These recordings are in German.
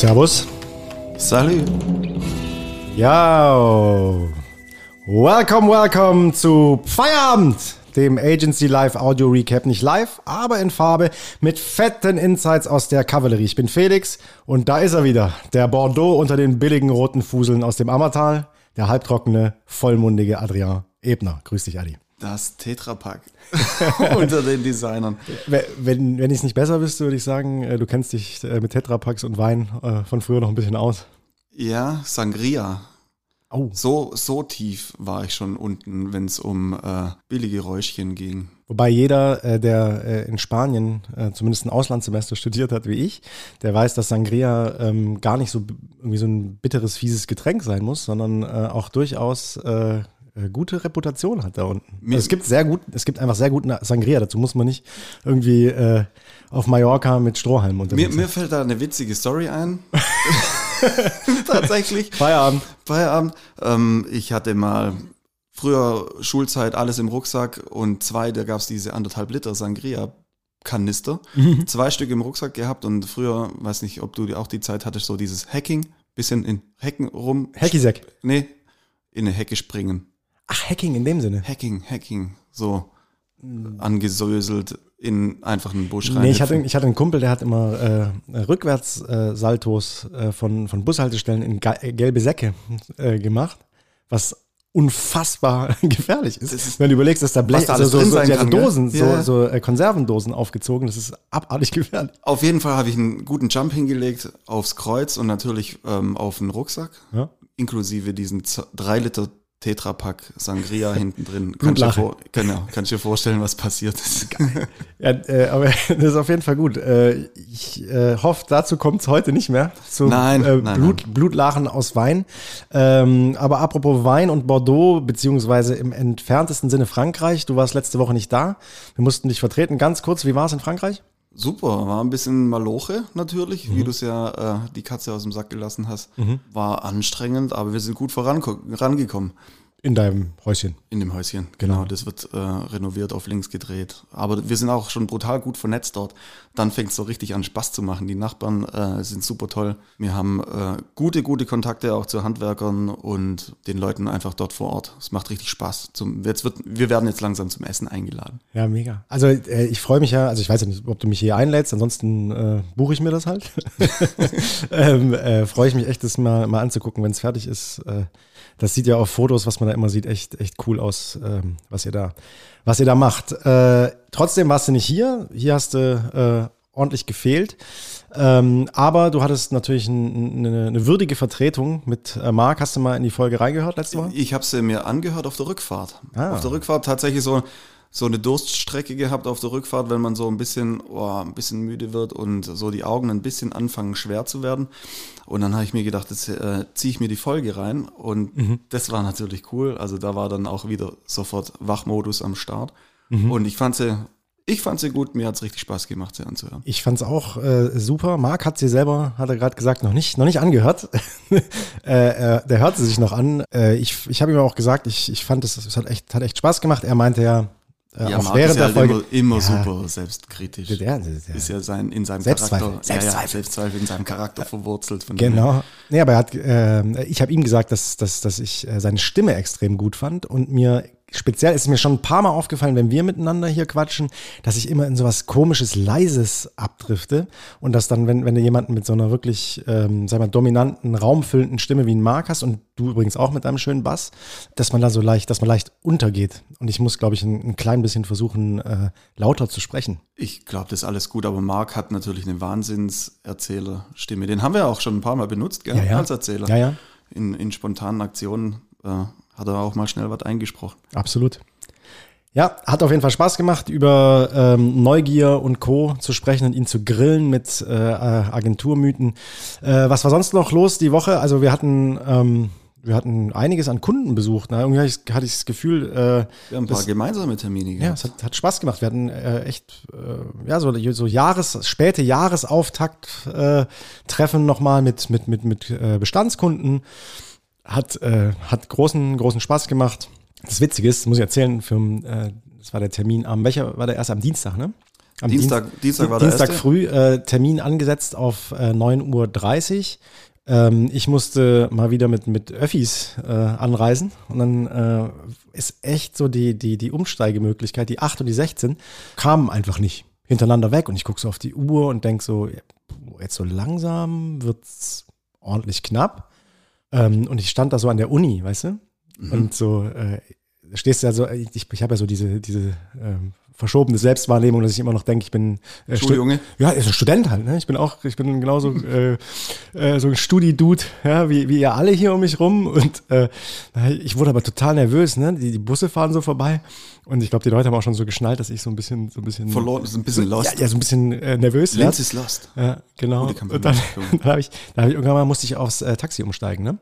Servus. Salut. Ja. Welcome, welcome zu Feierabend, dem Agency Live Audio Recap. Nicht live, aber in Farbe mit fetten Insights aus der Kavallerie. Ich bin Felix und da ist er wieder. Der Bordeaux unter den billigen roten Fuseln aus dem Ammertal. Der halbtrockene, vollmundige Adrian Ebner. Grüß dich, Adi. Das Tetrapack unter den Designern. Wenn, wenn ich es nicht besser wüsste, würde ich sagen, äh, du kennst dich äh, mit Tetrapacks und Wein äh, von früher noch ein bisschen aus. Ja, Sangria. Oh. So, so tief war ich schon unten, wenn es um äh, billige Räuschchen ging. Wobei jeder, äh, der äh, in Spanien zumindest ein Auslandssemester studiert hat wie ich, der weiß, dass Sangria ähm, gar nicht so irgendwie so ein bitteres, fieses Getränk sein muss, sondern auch durchaus gute Reputation hat da unten. Also es gibt sehr gut, es gibt einfach sehr guten Sangria. Dazu muss man nicht irgendwie äh, auf Mallorca mit Strohhalm unterwegs mir, mir fällt da eine witzige Story ein. Tatsächlich. Feierabend. Feierabend. Ähm, ich hatte mal früher Schulzeit alles im Rucksack und zwei, da gab es diese anderthalb Liter Sangria Kanister. Mhm. Zwei Stück im Rucksack gehabt und früher, weiß nicht, ob du auch die Zeit hattest, so dieses Hacking, bisschen in Hecken rum. Hackisack. Nee, in eine Hecke springen. Ach, Hacking in dem Sinne. Hacking, Hacking, so angesöselt in einfach einen Busch rein. Nee, ich hatte, ich hatte einen Kumpel, der hat immer äh, Rückwärts-Saltos äh, von, von Bushaltestellen in gelbe Säcke äh, gemacht, was unfassbar gefährlich ist. ist wenn du überlegst, dass da Blech, da also so, so, so, kann, Dosen, ja. so, so äh, Konservendosen aufgezogen, das ist abartig gefährlich. Auf jeden Fall habe ich einen guten Jump hingelegt aufs Kreuz und natürlich ähm, auf den Rucksack, ja. inklusive diesen drei Liter Tetrapack Sangria hinten drin. Kannst du vor, genau, kannst dir vorstellen, was passiert ist. Geil. ja, äh, aber das ist auf jeden Fall gut. Äh, ich äh, hoffe, dazu kommt es heute nicht mehr. Zu nein, äh, nein, Blut, nein. Blutlachen aus Wein. Ähm, aber apropos Wein und Bordeaux, beziehungsweise im entferntesten Sinne Frankreich. Du warst letzte Woche nicht da. Wir mussten dich vertreten. Ganz kurz, wie war es in Frankreich? Super, war ein bisschen Maloche natürlich, mhm. wie du es ja äh, die Katze aus dem Sack gelassen hast. Mhm. War anstrengend, aber wir sind gut vorangekommen. In deinem Häuschen. In dem Häuschen, genau. genau. Das wird äh, renoviert, auf links gedreht. Aber wir sind auch schon brutal gut vernetzt dort. Dann fängt es so richtig an, Spaß zu machen. Die Nachbarn äh, sind super toll. Wir haben äh, gute, gute Kontakte auch zu Handwerkern und den Leuten einfach dort vor Ort. Es macht richtig Spaß. Zum, jetzt wird, wir werden jetzt langsam zum Essen eingeladen. Ja, mega. Also äh, ich freue mich ja, also ich weiß ja nicht, ob du mich hier einlädst, ansonsten äh, buche ich mir das halt. ähm, äh, freue ich mich echt, das mal, mal anzugucken, wenn es fertig ist. Das sieht ja auf Fotos, was man da immer sieht, echt, echt cool aus, ähm, was ihr da, was ihr da macht. Äh, trotzdem warst du nicht hier. Hier hast du äh, ordentlich gefehlt. Ähm, aber du hattest natürlich ein, eine, eine, würdige Vertretung mit äh, Marc. Hast du mal in die Folge reingehört letzte Woche? Ich habe sie mir angehört auf der Rückfahrt. Ah. Auf der Rückfahrt tatsächlich so so eine Durststrecke gehabt auf der Rückfahrt, wenn man so ein bisschen, oh, ein bisschen müde wird und so die Augen ein bisschen anfangen schwer zu werden. Und dann habe ich mir gedacht, jetzt äh, ziehe ich mir die Folge rein und mhm. das war natürlich cool. Also da war dann auch wieder sofort Wachmodus am Start. Mhm. Und ich fand sie ich fand sie gut, mir hat es richtig Spaß gemacht, sie anzuhören. Ich fand es auch äh, super. Marc hat sie selber, hat er gerade gesagt, noch nicht, noch nicht angehört. äh, äh, der hört sie sich noch an. Äh, ich ich habe ihm auch gesagt, ich, ich fand es, es hat echt, hat echt Spaß gemacht. Er meinte ja, äh, ja, auch Marc während ist ja der Folge. Immer, immer ja, super selbstkritisch. Der, der, ist ja sein, in seinem Selbstzweifel. Charakter. Selbstzweifel. Ja, Selbstzweifel in seinem Charakter verwurzelt. Genau. Nee, aber er hat, äh, ich habe ihm gesagt, dass, dass, dass ich äh, seine Stimme extrem gut fand und mir speziell ist mir schon ein paar Mal aufgefallen, wenn wir miteinander hier quatschen, dass ich immer in sowas komisches, leises abdrifte und dass dann, wenn, wenn du jemanden mit so einer wirklich, ähm, sag mal, dominanten, raumfüllenden Stimme wie ein Mark hast und du übrigens auch mit deinem schönen Bass, dass man da so leicht, dass man leicht untergeht. Und ich muss, glaube ich, ein, ein, klein bisschen versuchen, äh, lauter zu sprechen. Ich glaube, das ist alles gut, aber Mark hat natürlich eine Wahnsinnserzählerstimme. Den haben wir auch schon ein paar Mal benutzt, gell? Ja, ja. als Erzähler. Ja, ja. In, in spontanen Aktionen. Äh, hat er auch mal schnell was eingesprochen. Absolut. Ja, hat auf jeden Fall Spaß gemacht, über ähm, Neugier und Co. zu sprechen und ihn zu grillen mit äh, Agenturmythen. Äh, was war sonst noch los die Woche? Also wir hatten, ähm, wir hatten einiges an Kunden besucht. Ne? Irgendwie hatte ich das Gefühl. Äh, wir haben ein paar gemeinsame Termine gehabt. Ja, es hat, hat Spaß gemacht. Wir hatten äh, echt äh, ja so, so Jahres, späte Jahresauftakt-Treffen äh, nochmal mit, mit, mit, mit äh, Bestandskunden. Hat, äh, hat großen, großen Spaß gemacht. Das Witzige ist, muss ich erzählen, für, äh, das war der Termin am, welcher war der erst am Dienstag, ne? Am Dienstag, Dienst- Dienstag war der Dienstag erste. früh äh, Termin angesetzt auf äh, 9.30 Uhr. Ähm, ich musste mal wieder mit, mit Öffis äh, anreisen und dann äh, ist echt so die, die, die Umsteigemöglichkeit, die 8 und die 16, kamen einfach nicht hintereinander weg und ich gucke so auf die Uhr und denke so, jetzt so langsam wird's ordentlich knapp. Ähm, und ich stand da so an der Uni, weißt du? Und so, äh, stehst du ja so, ich, ich habe ja so diese, diese ähm, verschobene Selbstwahrnehmung, dass ich immer noch denke, ich bin äh, Schuljunge. ja, ist ein Student halt, ne? Ich bin auch, ich bin genauso äh, äh, so ein Studi-Dude, ja, wie, wie ihr alle hier um mich rum. Und äh, ich wurde aber total nervös, ne? Die, die Busse fahren so vorbei. Und ich glaube, die Leute haben auch schon so geschnallt, dass ich so ein bisschen, so ein bisschen Verloren, ist ein bisschen lost. Ja, ja, so ein bisschen äh, nervös Linz ist lost. Ja, genau. Und dann, dann habe ich, dann hab ich irgendwann mal musste ich aufs äh, Taxi umsteigen, ne?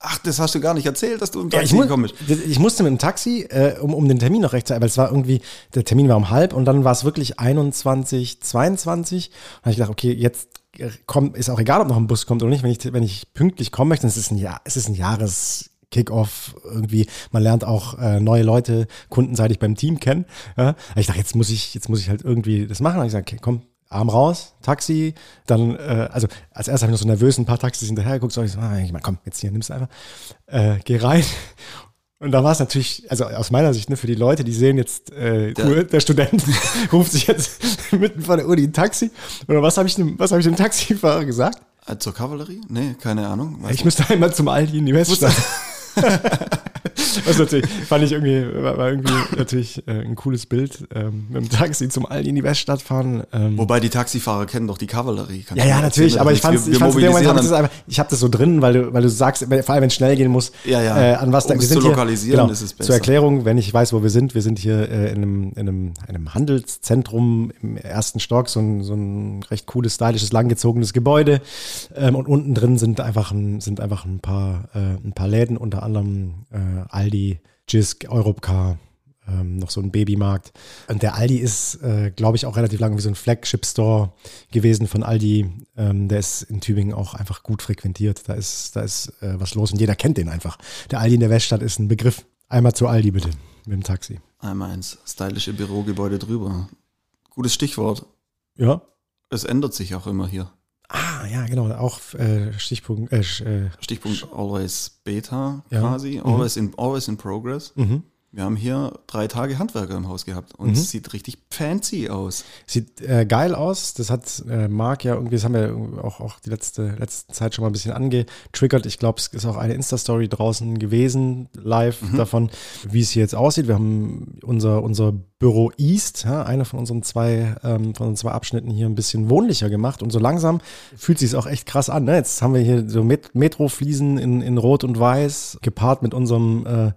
Ach, das hast du gar nicht erzählt, dass du im Ja, Taxi ich, mu gekommen bist. ich musste mit dem Taxi, äh, um, um den Termin noch rechtzeitig, weil es war irgendwie, der Termin war um halb und dann war es wirklich 21, 22. Und habe ich gedacht, okay, jetzt äh, komm, ist auch egal, ob noch ein Bus kommt oder nicht, wenn ich, wenn ich pünktlich kommen möchte, es ist ein Jahr, es ist ein Jahres. Kick-off irgendwie, man lernt auch äh, neue Leute kundenseitig beim Team kennen. Ja. Ich dachte, jetzt muss ich, jetzt muss ich halt irgendwie das machen. Habe ich gesagt, okay, komm, Arm raus, Taxi, dann, äh, also als erstes habe ich noch so nervös ein paar Taxis hinterher geguckt, so ich so, ah, ich meine, komm, jetzt hier, nimm's einfach, äh, geh rein. Und da war es natürlich, also aus meiner Sicht, ne, für die Leute, die sehen jetzt, äh, Der- cool, der Student ruft sich jetzt mitten von der Uni ein Taxi. Oder was habe ich dem, was habe ich dem Taxifahrer gesagt? Äh, Zur Kavallerie? Nee, keine Ahnung. Ich müsste einmal zum Aldi in die Weststadt. Was natürlich, fand ich irgendwie, war, irgendwie natürlich äh, ein cooles Bild. Ähm, mit dem Taxi zum Aldi in die Weststadt fahren. Ähm, Wobei die Taxifahrer kennen doch die Kavallerie. Ja, ja, natürlich, aber ich wir- ich wir fand's in dem Moment, mobilisieren hab ich, das dann- einfach, ich habe das so drin, weil du, weil du sagst, vor allem wenn es schnell gehen muss, Ja, ja. Äh, an was da, Um wir es sind zu hier, lokalisieren, genau, ist es besser. Zur Erklärung, wenn ich weiß, wo wir sind, wir sind hier äh, in, einem, in einem, einem Handelszentrum im ersten Stock, so ein, so ein recht cooles, stylisches, langgezogenes Gebäude ähm, und unten drin sind einfach ein, sind einfach ein paar, äh, ein paar Läden, unter anderem äh, Aldi, Jisk, Europcar, ähm, noch so ein Babymarkt. Und der Aldi ist, äh, glaube ich, auch relativ lange wie so ein Flagship-Store gewesen von Aldi. Ähm, der ist in Tübingen auch einfach gut frequentiert. Da ist, da ist äh, was los und jeder kennt den einfach. Der Aldi in der Weststadt ist ein Begriff. Einmal zu Aldi bitte mit dem Taxi. Einmal ins stylische Bürogebäude drüber. Gutes Stichwort. Ja. Es ändert sich auch immer hier. Ah, ja, genau. Auch äh, Stichpunkt. Äh, äh, Stichpunkt always beta Ja. quasi. Mhm. Always, in, always in progress. mhm. Wir haben hier drei Tage Handwerker im Haus gehabt und Mhm. es sieht richtig fancy aus. Sieht äh, geil aus. Das hat äh, Marc ja irgendwie, das haben wir auch, auch die letzte, letzte Zeit schon mal ein bisschen angetriggert. Ich glaube, es ist auch eine Insta-Story draußen gewesen, live davon, wie es hier jetzt aussieht. Wir haben unser, unser Büro East, ja, einer von unseren zwei, ähm, von unseren zwei Abschnitten hier ein bisschen wohnlicher gemacht und so langsam fühlt sich auch echt krass an. Ne? Jetzt haben wir hier so Met Metrofliesen in, in Rot und Weiß, gepaart mit unserem, äh,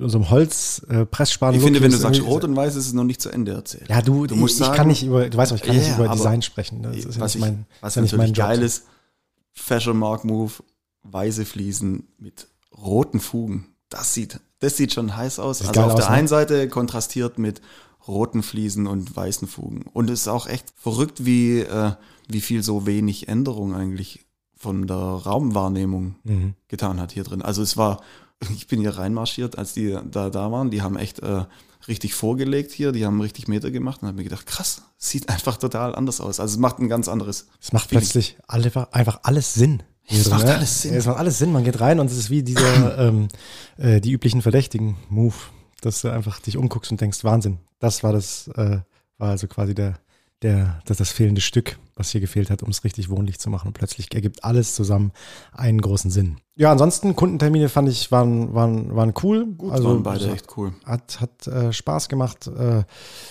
unserem Holz-Pressspan. Ich finde, wenn du sagst rot und weiß, ist es noch nicht zu Ende erzählt. Ja, du, Du musst ich, ich sagen- kann nicht über, du weißt ich kann Ja, nicht ja, über Design sprechen. ne? Das ist ja was nicht ich, mein, was ist ja nicht mein Job. geil ist, Fashion Mark Move, weiße Fliesen mit roten Fugen. Das sieht, das sieht schon heiß aus. Also auf der aus, ne? einen Seite kontrastiert mit roten Fliesen und weißen Fugen. Und es ist auch echt verrückt, wie, äh, wie viel so wenig Änderung eigentlich von der Raumwahrnehmung Mhm. getan hat hier drin. Also es war, ich bin hier reinmarschiert, als die da, da waren. Die haben echt äh, richtig vorgelegt hier, die haben richtig Meter gemacht und habe mir gedacht, krass, sieht einfach total anders aus. Also es macht ein ganz anderes. Es macht Feeling. plötzlich alle, einfach alles Sinn. Es drin, macht ne? alles Sinn. Es macht alles Sinn. Man geht rein und es ist wie dieser, ähm, äh, die üblichen Verdächtigen-Move, dass du einfach dich umguckst und denkst, Wahnsinn. Das war das, äh, war also quasi der, der, das, das fehlende Stück, was hier gefehlt hat, um es richtig wohnlich zu machen. Und plötzlich ergibt alles zusammen einen großen Sinn. Ja, ansonsten Kundentermine fand ich waren, waren, waren cool. Gut, also waren beide echt cool. hat, hat äh, Spaß gemacht. Äh,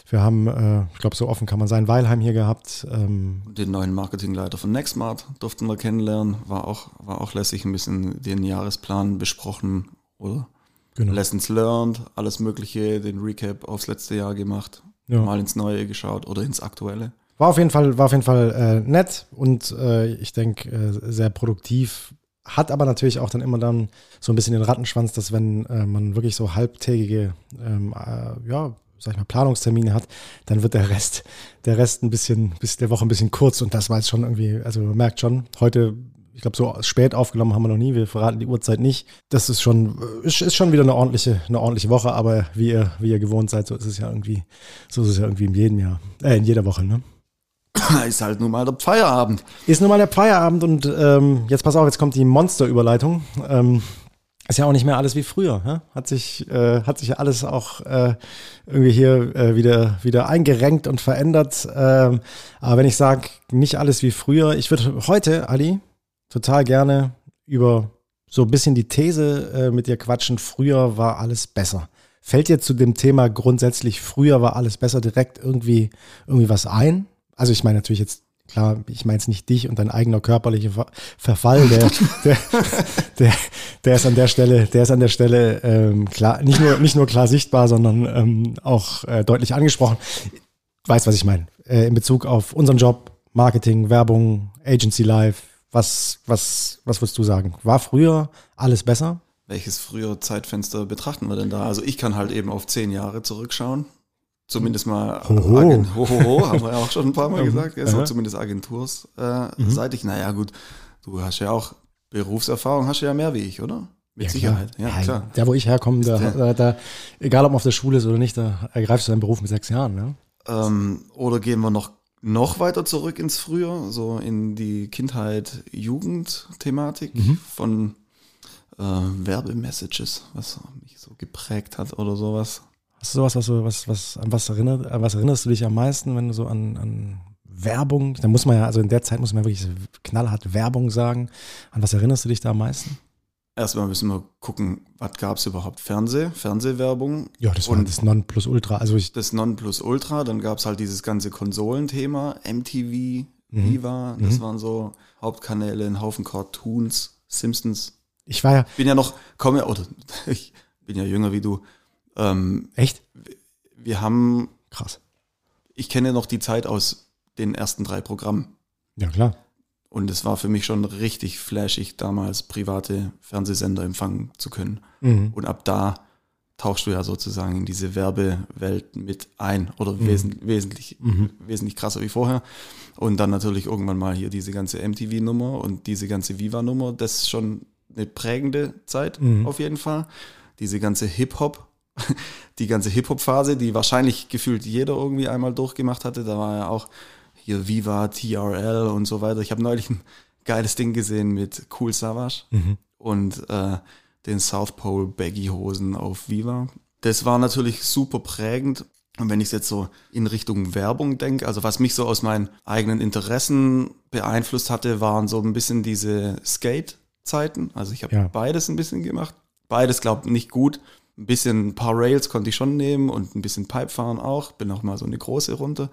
wir haben, äh, ich glaube, so offen kann man sein, Weilheim hier gehabt. Ähm, Den neuen Marketingleiter von Nextmart durften wir kennenlernen. War auch, war auch lässig, ein bisschen den Jahresplan besprochen, oder? genau. Lessons learned, alles Mögliche, den Recap aufs letzte Jahr gemacht, Ja. mal ins Neue geschaut oder ins Aktuelle. War auf jeden Fall, war auf jeden Fall äh, nett und äh, ich denke äh, sehr produktiv. Hat aber natürlich auch dann immer dann so ein bisschen den Rattenschwanz, dass wenn äh, man wirklich so halbtägige, ähm, äh, ja, sag ich mal, Planungstermine hat, dann wird der Rest, der Rest ein bisschen, bis der Woche ein bisschen kurz und das war jetzt schon irgendwie, also man merkt schon, heute ich glaube, so spät aufgenommen haben wir noch nie. Wir verraten die Uhrzeit nicht. Das ist schon, ist, ist schon wieder eine ordentliche, eine ordentliche Woche, aber wie ihr, wie ihr gewohnt seid, so ist es ja irgendwie, so ist es ja irgendwie in jedem Jahr, äh, in jeder Woche, ne? Ist halt nun mal der Feierabend. Ist nun mal der Feierabend und ähm, jetzt pass auf, jetzt kommt die Monster-Überleitung. Ähm, ist ja auch nicht mehr alles wie früher. Ja? Hat sich äh, hat sich alles auch äh, irgendwie hier äh, wieder wieder eingerenkt und verändert. Ähm, aber wenn ich sage nicht alles wie früher, ich würde heute Ali total gerne über so ein bisschen die These äh, mit dir quatschen. Früher war alles besser. Fällt dir zu dem Thema grundsätzlich früher war alles besser direkt irgendwie irgendwie was ein? Also ich meine natürlich jetzt klar, ich meine es nicht dich und dein eigener körperlicher Ver Verfall, der, der, der, der ist an der Stelle, der ist an der Stelle ähm, klar, nicht nur, nicht nur klar sichtbar, sondern ähm, auch äh, deutlich angesprochen. Weißt, was ich meine? Äh, in Bezug auf unseren Job, Marketing, Werbung, Agency Life, was, was, was würdest du sagen? War früher alles besser? Welches frühere Zeitfenster betrachten wir denn da? Also ich kann halt eben auf zehn Jahre zurückschauen. Zumindest mal Hoho. Agent, ho, ho, ho, haben wir ja auch schon ein paar Mal Mhm. gesagt. Ja, so Aha. zumindest agentursseitig. Naja, gut, du hast ja auch Berufserfahrung, hast du ja mehr wie ich, oder? Mit Sicherheit. Ja, klar. Da, wo ich herkomme, da, Der- da, da, egal ob man auf der Schule ist oder nicht, da ergreifst du deinen Beruf mit sechs Jahren. Ne? Ähm, oder gehen wir noch, noch weiter zurück ins Früher, so in die Kindheit, Jugend-Thematik Mhm. von äh, Werbemessages, was mich so geprägt hat oder sowas. Hast du sowas, was, was, was, an was erinnert, an was erinnerst du dich am meisten, wenn du so an, an Werbung, da muss man ja, also in der Zeit muss man wirklich knallhart Werbung sagen. An was erinnerst du dich da am meisten? Erstmal müssen wir gucken, was gab es überhaupt? Fernseh, Fernsehwerbung. Ja, das war Und- das Nonplusultra. Also ich, Das Nonplusultra, dann gab es halt dieses ganze Konsolenthema, MTV, Mhm. Viva, das waren so Hauptkanäle, ein Haufen Cartoons, Simpsons. ich war ja, Ich bin ja noch, komme, oder ich bin ja jünger wie du. Ähm, echt? wir haben, Krass. ich kenne noch die Zeit aus den ersten drei Programmen. Ja, klar. Und es war für mich schon richtig flashig, damals private Fernsehsender empfangen zu können. Mhm. Und ab da tauchst du ja sozusagen in diese Werbewelt mit ein oder wesen, wesentlich, wesentlich krasser wie vorher. Und dann natürlich irgendwann mal hier diese ganze MTV-Nummer und diese ganze Viva-Nummer. Das ist schon eine prägende Zeit auf jeden Fall. Diese ganze Hip-Hop, die ganze Hip-Hop-Phase, die wahrscheinlich gefühlt jeder irgendwie einmal durchgemacht hatte. Da war ja auch hier Viva, TRL und so weiter. Ich habe neulich ein geiles Ding gesehen mit Cool Savage und äh, den South Pole Baggy Hosen auf Viva. Das war natürlich super prägend. Und wenn ich jetzt so in Richtung Werbung denke, also was mich so aus meinen eigenen Interessen beeinflusst hatte, waren so ein bisschen diese Skate-Zeiten. Also ich habe Ja. beides ein bisschen gemacht. Beides, glaube nicht gut. Ein bisschen ein paar Rails konnte ich schon nehmen und ein bisschen Pipe fahren auch. Bin auch mal so eine große runter.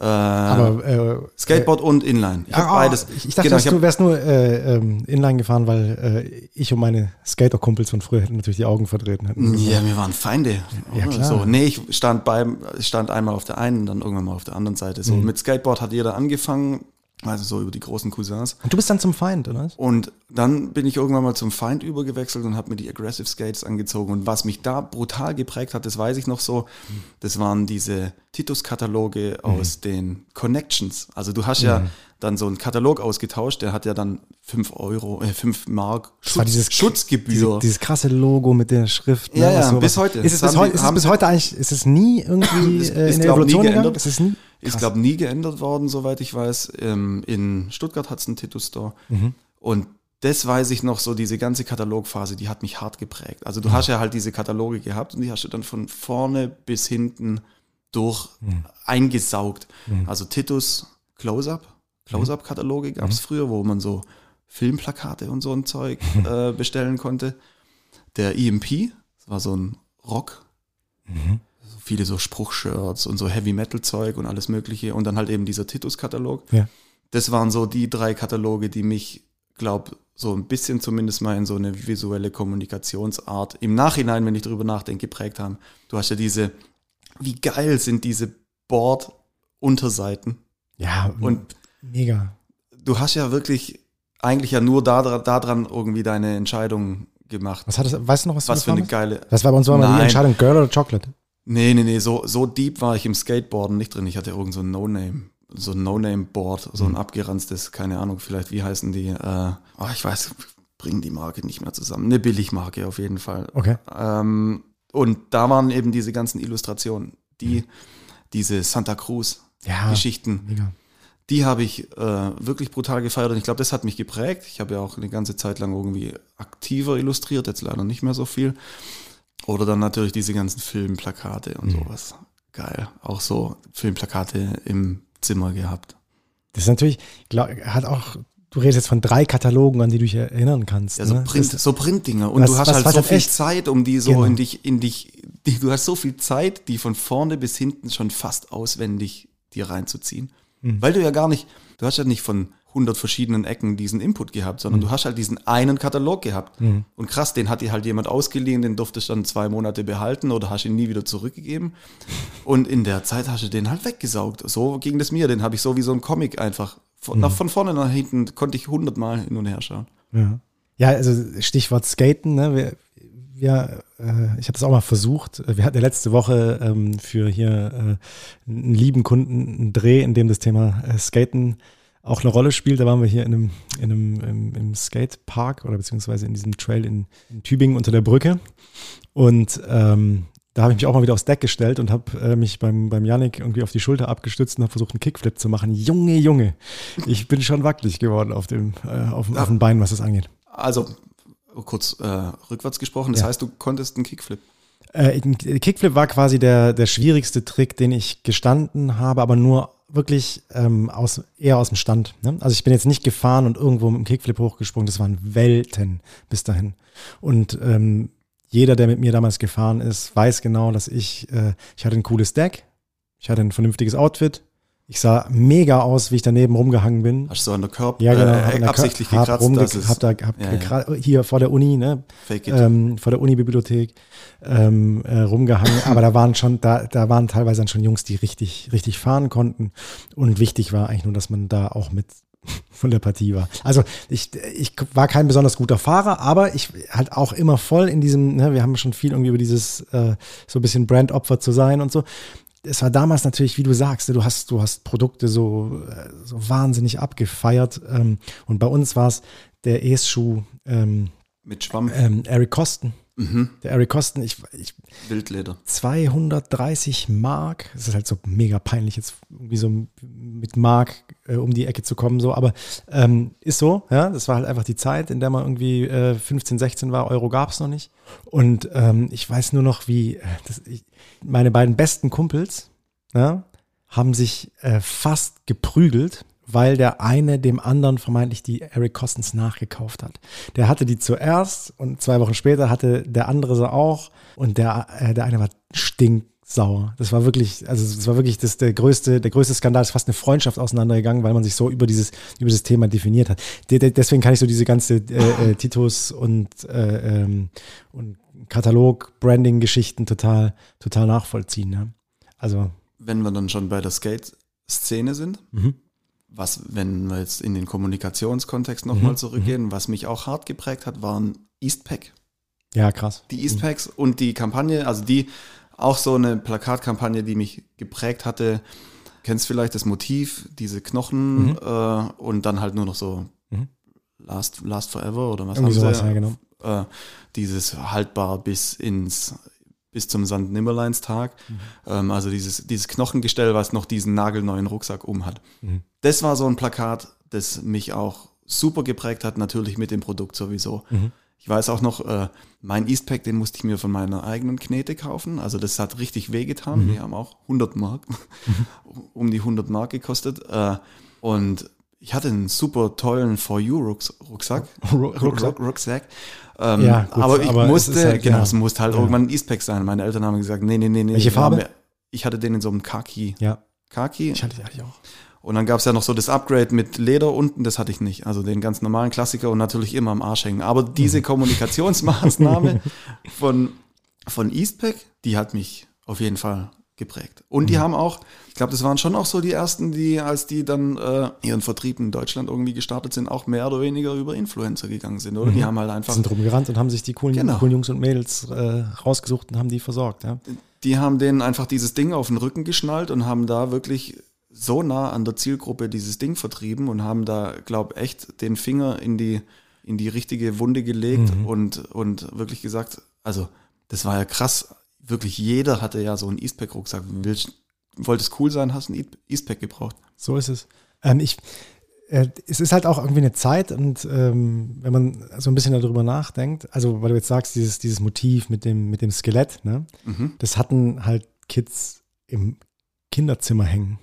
Äh, Aber äh, Skateboard und Inline. Ich Ah, beides. Ich, ich dachte, Genau, ich hab- du wärst nur äh, ähm, Inline gefahren, weil äh, ich und meine Skater-Kumpels von früher hätten natürlich die Augen verdreht. Hätten. Ja, wir waren Feinde. Ja, klar. So, nee, ich stand beim, stand einmal auf der einen, dann irgendwann mal auf der anderen Seite. Mhm. So, mit Skateboard hat jeder angefangen, also so über die großen Cousins. Und du bist dann zum Feind, oder? Und dann bin ich irgendwann mal zum Feind übergewechselt und habe mir die Aggressive Skates angezogen. Und was mich da brutal geprägt hat, das weiß ich noch so, das waren diese Titus-Kataloge aus den Connections. Also du hast ja dann so einen Katalog ausgetauscht, der hat ja dann 5 Euro, äh, 5 Mark war dieses Schutzgebühr. Diese, dieses krasse Logo mit der Schrift. Ja, ja, so- bis heute. Ist es bis, heu ist es bis heute eigentlich, ist es nie irgendwie äh, in der Evolution gegangen? Ist es nie? Ist, glaube nie geändert worden, soweit ich weiß. Ähm, in Stuttgart hat es einen Titus-Store. Mhm. Und das weiß ich noch, so diese ganze Katalogphase, die hat mich hart geprägt. Also du hast ja halt diese Kataloge gehabt und die hast du dann von vorne bis hinten durch Mhm. eingesaugt. Also Titus Close-Up, Close-Up-Kataloge gab es früher, wo man so Filmplakate und so ein Zeug äh, bestellen konnte. Der EMP, das war so ein Rock, so viele so Spruchshirts und so Heavy-Metal-Zeug und alles mögliche. Und dann halt eben dieser Titus-Katalog. Ja. Das waren so die drei Kataloge, die mich, glaub, so ein bisschen zumindest mal in so eine visuelle Kommunikationsart im Nachhinein, wenn ich darüber nachdenke, geprägt haben. Du hast ja diese, wie geil sind diese Board-Unterseiten. Ja, Und mega. du hast ja wirklich eigentlich ja nur daran da dran irgendwie deine Entscheidung gemacht. Was hat das, weißt du noch, was, Was du für eine geile. Das war bei uns war mal die. Entscheidung, Girl oder Chocolate? Nee, nee, nee, so, so deep war ich im Skateboarden nicht drin. Ich hatte irgend so ein No-Name. so ein No-Name-Board, so ein abgeranztes, keine Ahnung, vielleicht, wie heißen die? Äh, oh, ich weiß, bringen die Marke nicht mehr zusammen. Eine Billigmarke auf jeden Fall. Okay. Ähm, und da waren eben diese ganzen Illustrationen, die, diese Santa Cruz-Geschichten. Ja. Die habe ich äh, wirklich brutal gefeiert und ich glaube, das hat mich geprägt. Ich habe ja auch eine ganze Zeit lang irgendwie aktiver illustriert, jetzt leider nicht mehr so viel. Oder dann natürlich diese ganzen Filmplakate und sowas. Geil. Auch so Filmplakate im Zimmer gehabt. Das ist natürlich, glaub, hat auch, du redest jetzt von drei Katalogen, an die du dich erinnern kannst. Ja, so, ne? Print, so Printdinger. Und Was- du hast was- halt was so viel echt- Zeit, um die so Genau. in dich, in dich, die, du hast so viel Zeit, die von vorne bis hinten schon fast auswendig dir reinzuziehen. Mhm. Weil du ja gar nicht, du hast ja nicht von 100 verschiedenen Ecken diesen Input gehabt, sondern Mhm. du hast halt diesen einen Katalog gehabt. Und krass, den hat dir halt jemand ausgeliehen, den durftest du dann zwei Monate behalten oder hast ihn nie wieder zurückgegeben. Und in der Zeit hast du den halt weggesaugt. So ging das mir. Den habe ich so wie so ein Comic einfach. Von, nach, von vorne nach hinten konnte ich hundertmal hin und her schauen. Ja. ja, also Stichwort Skaten, ne? Wir, wir, äh, ich habe das auch mal versucht. Wir hatten ja letzte Woche ähm, für hier äh, einen lieben Kunden einen Dreh, in dem das Thema äh, Skaten auch eine Rolle spielt. Da waren wir hier in einem, in einem im, im Skatepark oder beziehungsweise in diesem Trail in, in Tübingen unter der Brücke. Und ähm, da habe ich mich auch mal wieder aufs Deck gestellt und habe äh, mich beim, beim Yannick irgendwie auf die Schulter abgestützt und habe versucht, einen Kickflip zu machen. Junge, Junge, ich bin schon wackelig geworden auf dem, äh, auf, dem- auf dem Bein, was das angeht. Also, kurz äh, rückwärts gesprochen, das Ja. heißt, du konntest einen Kickflip. Äh, ein Kickflip war quasi der, der schwierigste Trick, den ich gestanden habe, aber nur wirklich ähm, aus, eher aus dem Stand. Ne? Also ich bin jetzt nicht gefahren und irgendwo mit dem Kickflip hochgesprungen, das waren Welten bis dahin. Und ähm, jeder, der mit mir damals gefahren ist, weiß genau, dass ich, äh, ich hatte ein cooles Deck, ich hatte ein vernünftiges Outfit, ich sah mega aus, wie ich daneben rumgehangen bin. Hast du an der Körper Ja, genau. äh, hab absichtlich Kör- hab gekratzt, rumge- dass es hab da, hab Ja, ja. hier vor der Uni, ne? fake it. ähm, vor der Unibibliothek ähm, äh, rumgehangen. Aber da waren schon, da, da waren teilweise dann schon Jungs, die richtig, richtig fahren konnten. Und wichtig war eigentlich nur, dass man da auch mit von der Partie war. Also ich, ich war kein besonders guter Fahrer, aber ich halt auch immer voll in diesem, ne, wir haben schon viel irgendwie über dieses äh, so ein bisschen Brandopfer zu sein und so. Es war damals natürlich, wie du sagst, du hast, du hast Produkte so, äh, so wahnsinnig abgefeiert. Ähm, und bei uns war es der ES-Schuh ähm, Mit Schwamm, ähm, Eric Kosten. Mhm. Der Eric Kosten, ich, ich, Wildleder. 230 Mark. Es ist halt so mega peinlich, jetzt irgendwie so mit Mark äh, um die Ecke zu kommen, so, aber ähm, ist so, ja. Das war halt einfach die Zeit, in der man irgendwie äh, 15, 16 war. Euro gab es noch nicht. Und ähm, ich weiß nur noch, wie äh, das, ich, meine beiden besten Kumpels ja, haben sich äh, fast geprügelt, weil der eine dem anderen vermeintlich die Eric Costens nachgekauft hat. Der hatte die zuerst und zwei Wochen später hatte der andere sie auch und der, äh, der eine war stinksauer. Das war wirklich, also das war wirklich das, der größte, der größte Skandal, es ist fast eine Freundschaft auseinandergegangen, weil man sich so über dieses, über dieses Thema definiert hat. De, de, deswegen kann ich so diese ganze äh, äh, Titus und, äh, ähm, und Katalog-Branding-Geschichten total, total nachvollziehen. Ne? Also, Wenn wir dann schon bei der Skate-Szene sind, mhm. Was, wenn wir jetzt in den Kommunikationskontext nochmal Mhm. zurückgehen, was mich auch hart geprägt hat, waren Eastpack. ja, krass. Die Eastpacks und die Kampagne, also die, auch so eine Plakatkampagne, die mich geprägt hatte. Kennst vielleicht das Motiv, diese Knochen Mhm. äh, und dann halt nur noch so Mhm. Last, Last Forever oder was Irgendwie haben sowas, sie? ja, genau. äh, dieses haltbar bis ins bis zum St. Nimmerleinstag. Mhm. Ähm, also dieses, dieses Knochengestell, was noch diesen nagelneuen Rucksack umhat. Mhm. Das war so ein Plakat, das mich auch super geprägt hat, natürlich mit dem Produkt sowieso. Mhm. Ich weiß auch noch, äh, mein Eastpack, den musste ich mir von meiner eigenen Knete kaufen. Also das hat richtig wehgetan. Die haben auch 100 Mark, um die 100 Mark gekostet. Äh, und ich hatte einen super tollen For You Rucks- Rucksack. Rucksack. Rucksack. Ähm, Ja, gut, aber ich aber musste, halt, genau, ja. es musste halt Ja. irgendwann ein Eastpack sein. Meine Eltern haben gesagt, nee, nee, nee, nee. Welche Farbe? Ich hatte den in so einem Khaki. Ja, Khaki. ich hatte, ich auch. Und dann gab es ja noch so das Upgrade mit Leder unten, das hatte ich nicht. Also den ganz normalen Klassiker und natürlich immer am Arsch hängen. Aber diese Mhm. Kommunikationsmaßnahme von, von Eastpack, die hat mich auf jeden Fall geprägt. Und Mhm. die haben auch, ich glaube, das waren schon auch so die ersten, die, als die dann äh, ihren Vertrieb in Deutschland irgendwie gestartet sind, auch mehr oder weniger über Influencer gegangen sind, oder? Die haben halt einfach, sind rumgerannt und haben sich die coolen, Genau. coolen Jungs und Mädels äh, rausgesucht und haben die versorgt. Ja. die haben denen einfach dieses Ding auf den Rücken geschnallt und haben da wirklich so nah an der Zielgruppe dieses Ding vertrieben und haben da, glaube echt den Finger in die, in die richtige Wunde gelegt Mhm. und, und wirklich gesagt, also das war ja krass. Wirklich jeder hatte ja so einen Eastpack-Rucksack. Willst, wolltest cool sein, hast einen Eastpack gebraucht. So ist es. Ähm, ich, äh, es ist halt auch irgendwie eine Zeit und ähm, wenn man so ein bisschen darüber nachdenkt, also weil du jetzt sagst, dieses, dieses Motiv mit dem, mit dem Skelett, ne, Mhm. das hatten halt Kids im Kinderzimmer hängen.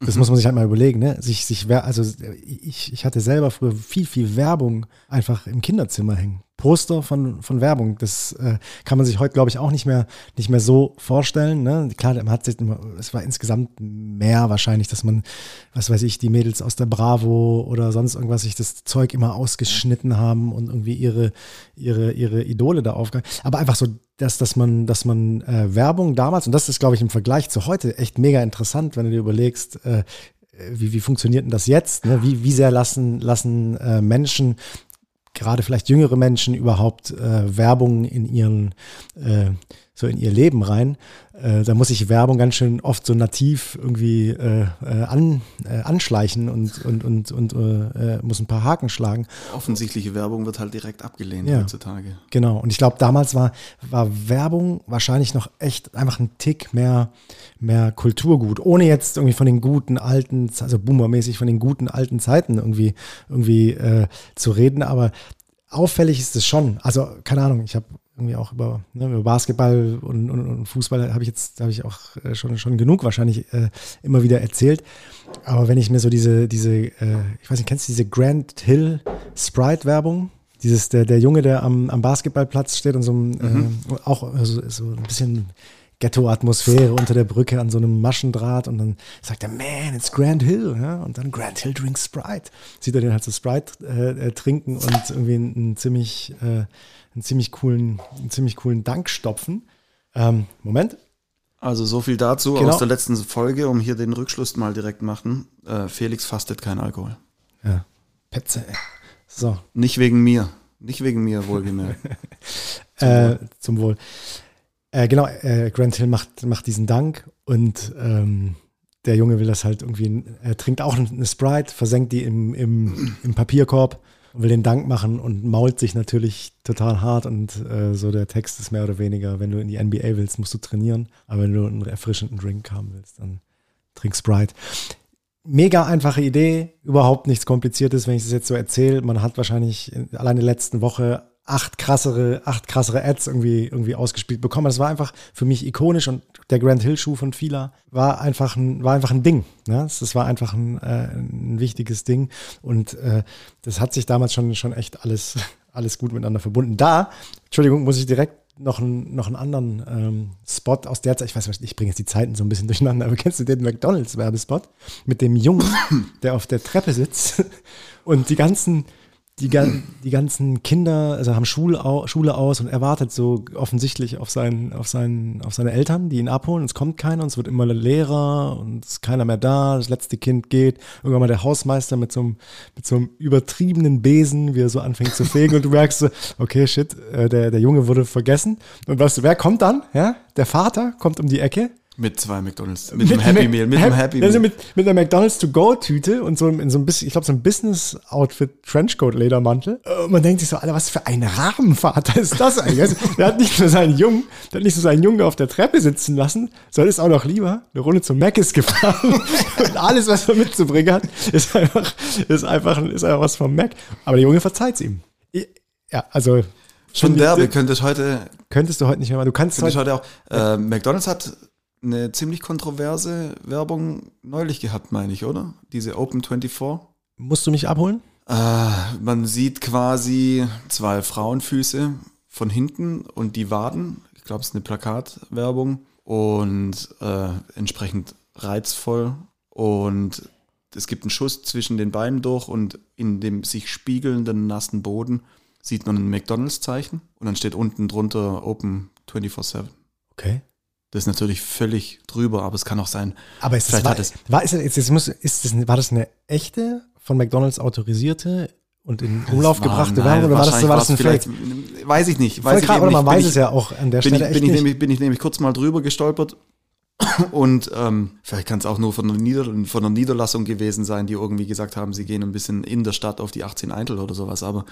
Das Mhm. muss man sich halt mal überlegen, ne? Sich, sich, also ich, ich hatte selber früher viel, viel Werbung einfach im Kinderzimmer hängen. Poster von, von Werbung. Das äh, kann man sich heute, glaube ich, auch nicht mehr, nicht mehr so vorstellen. Ne? Klar, man hat sich immer, es war insgesamt mehr wahrscheinlich, dass man, was weiß ich, die Mädels aus der Bravo oder sonst irgendwas sich das Zeug immer ausgeschnitten haben und irgendwie ihre, ihre, ihre Idole da aufgegangen. Aber einfach so, dass, dass man, dass man äh, Werbung damals, und das ist, glaube ich, im Vergleich zu heute echt mega interessant, wenn du dir überlegst, äh, wie, wie funktioniert denn das jetzt? Ne? Wie, wie sehr lassen, lassen äh, Menschen gerade vielleicht jüngere Menschen überhaupt äh, Werbung in ihren äh, so in ihr Leben rein. Äh, da muss sich Werbung ganz schön oft so nativ irgendwie äh, äh, an, äh, anschleichen und und und und äh, äh, muss ein paar Haken schlagen. Offensichtliche Werbung wird halt direkt abgelehnt Ja. heutzutage. Genau. Und ich glaube, damals war, war Werbung wahrscheinlich noch echt einfach ein Tick mehr, mehr Kulturgut. Ohne jetzt irgendwie von den guten alten, also boomermäßig von den guten alten Zeiten irgendwie, irgendwie äh, zu reden. Aber auffällig ist es schon. Also, keine Ahnung, ich habe irgendwie auch über, ne, über Basketball und, und, und Fußball habe ich jetzt, habe ich auch äh, schon, schon genug wahrscheinlich äh, immer wieder erzählt. Aber wenn ich mir so diese, diese, äh, ich weiß nicht, kennst du diese Grand Hill Sprite-Werbung? Dieses, der, der Junge, der am, am Basketballplatz steht und so ein, äh, auch so, so ein bisschen Ghetto-Atmosphäre unter der Brücke an so einem Maschendraht und dann sagt er, man, it's Grand Hill, ja? und dann Grand Hill drinks Sprite. Sieht er den halt so Sprite äh, äh, trinken und irgendwie einen, einen ziemlich, äh, einen ziemlich coolen, einen ziemlich coolen Dank stopfen. Ähm, Moment. Also so viel dazu Genau. aus der letzten Folge, um hier den Rückschluss mal direkt machen. Äh, Felix fastet kein Alkohol. Ja. Petze. ey. So, Nicht wegen mir. Nicht wegen mir, wohlgemerkt. äh, zum Wohl. Äh, genau, äh, Grant Hill macht, macht diesen Dank und ähm, der Junge will das halt irgendwie, er trinkt auch eine Sprite, versenkt die im, im, im Papierkorb will den Dank machen und mault sich natürlich total hart und äh, so der Text ist mehr oder weniger, wenn du in die NBA willst, musst du trainieren, aber wenn du einen erfrischenden Drink haben willst, dann trink Sprite. Mega einfache Idee, überhaupt nichts Kompliziertes, wenn ich das jetzt so erzähle. Man hat wahrscheinlich in- alleine letzten Woche acht krassere, acht krassere Ads irgendwie, irgendwie ausgespielt bekommen. Das war einfach für mich ikonisch und der Grand Hill Schuh von Fila war einfach ein, war einfach ein Ding. Ne? Das war einfach ein, äh, ein wichtiges Ding und äh, das hat sich damals schon, schon echt alles, alles gut miteinander verbunden. Da, Entschuldigung, muss ich direkt noch, einen, noch einen anderen ähm, Spot aus der Zeit, ich weiß nicht, ich bringe jetzt die Zeiten so ein bisschen durcheinander, aber kennst du den McDonalds-Werbespot mit dem Jungen, der auf der Treppe sitzt und die ganzen, die, die ganzen Kinder, also haben Schule aus und er wartet so offensichtlich auf, seinen, auf, seinen, auf seine Eltern, die ihn abholen. Es kommt keiner und es wird immer leerer und es ist keiner mehr da. Das letzte Kind geht. Irgendwann mal der Hausmeister mit so einem, mit so einem übertriebenen Besen, wie er so anfängt zu fegen und du merkst so, okay, shit, äh, der, der Junge wurde vergessen. Und weißt du, wer kommt dann? Ja? Der Vater kommt um die Ecke mit zwei McDonalds. Mit, einem Happy Meal. Mit einem Happy also Meal. mit, mit einer McDonalds To-Go-Tüte und so in so ein bisschen, ich glaube, so ein Business-Outfit, Trenchcoat-Ledermantel. Äh, Und man denkt sich so, Alter, was für ein Rahmenvater ist das eigentlich? Also, der hat nicht nur seinen Jungen, der hat nicht nur seinen Jungen auf der Treppe sitzen lassen, sondern ist auch noch lieber eine Runde zum Mc's gefahren. und alles, was er mitzubringen hat, ist einfach, ist einfach, ist einfach was vom Mac. Aber der Junge verzeiht's ihm. Ich- Ja, also. Schon derbe, könntest heute, Könntest du heute nicht mehr, machen. du kannst heute, heute auch. Äh, McDonalds hat eine ziemlich kontroverse Werbung neulich gehabt, meine ich, oder? Diese Open 24. musst du mich abholen? Äh, man sieht quasi zwei Frauenfüße von hinten und die Waden. Ich glaube, es ist eine Plakatwerbung und äh, entsprechend reizvoll. Und es gibt einen Schuss zwischen den Beinen durch und in dem sich spiegelnden nassen Boden sieht man ein McDonalds-Zeichen und dann steht unten drunter Open 24-7. Okay. Das ist natürlich völlig drüber, aber es kann auch sein, Aber ist das, war, hat es- war, ist, das- jetzt, jetzt muss, ist das, war das eine echte, von McDonalds autorisierte und in Umlauf war- gebrachte nein, Werbung oder war das, war das ein Fake? Weiß ich nicht. Voll Weiß ich krass, eben oder man. Bin weiß ich- es ja auch an der bin ich, Stelle bin, echt ich nämlich, bin ich nämlich kurz mal drüber gestolpert Und ähm, vielleicht kann es auch nur von einer, Nieder von einer Niederlassung gewesen sein, die irgendwie gesagt haben, sie gehen ein bisschen in der Stadt auf die 18 Eintel oder sowas. Aber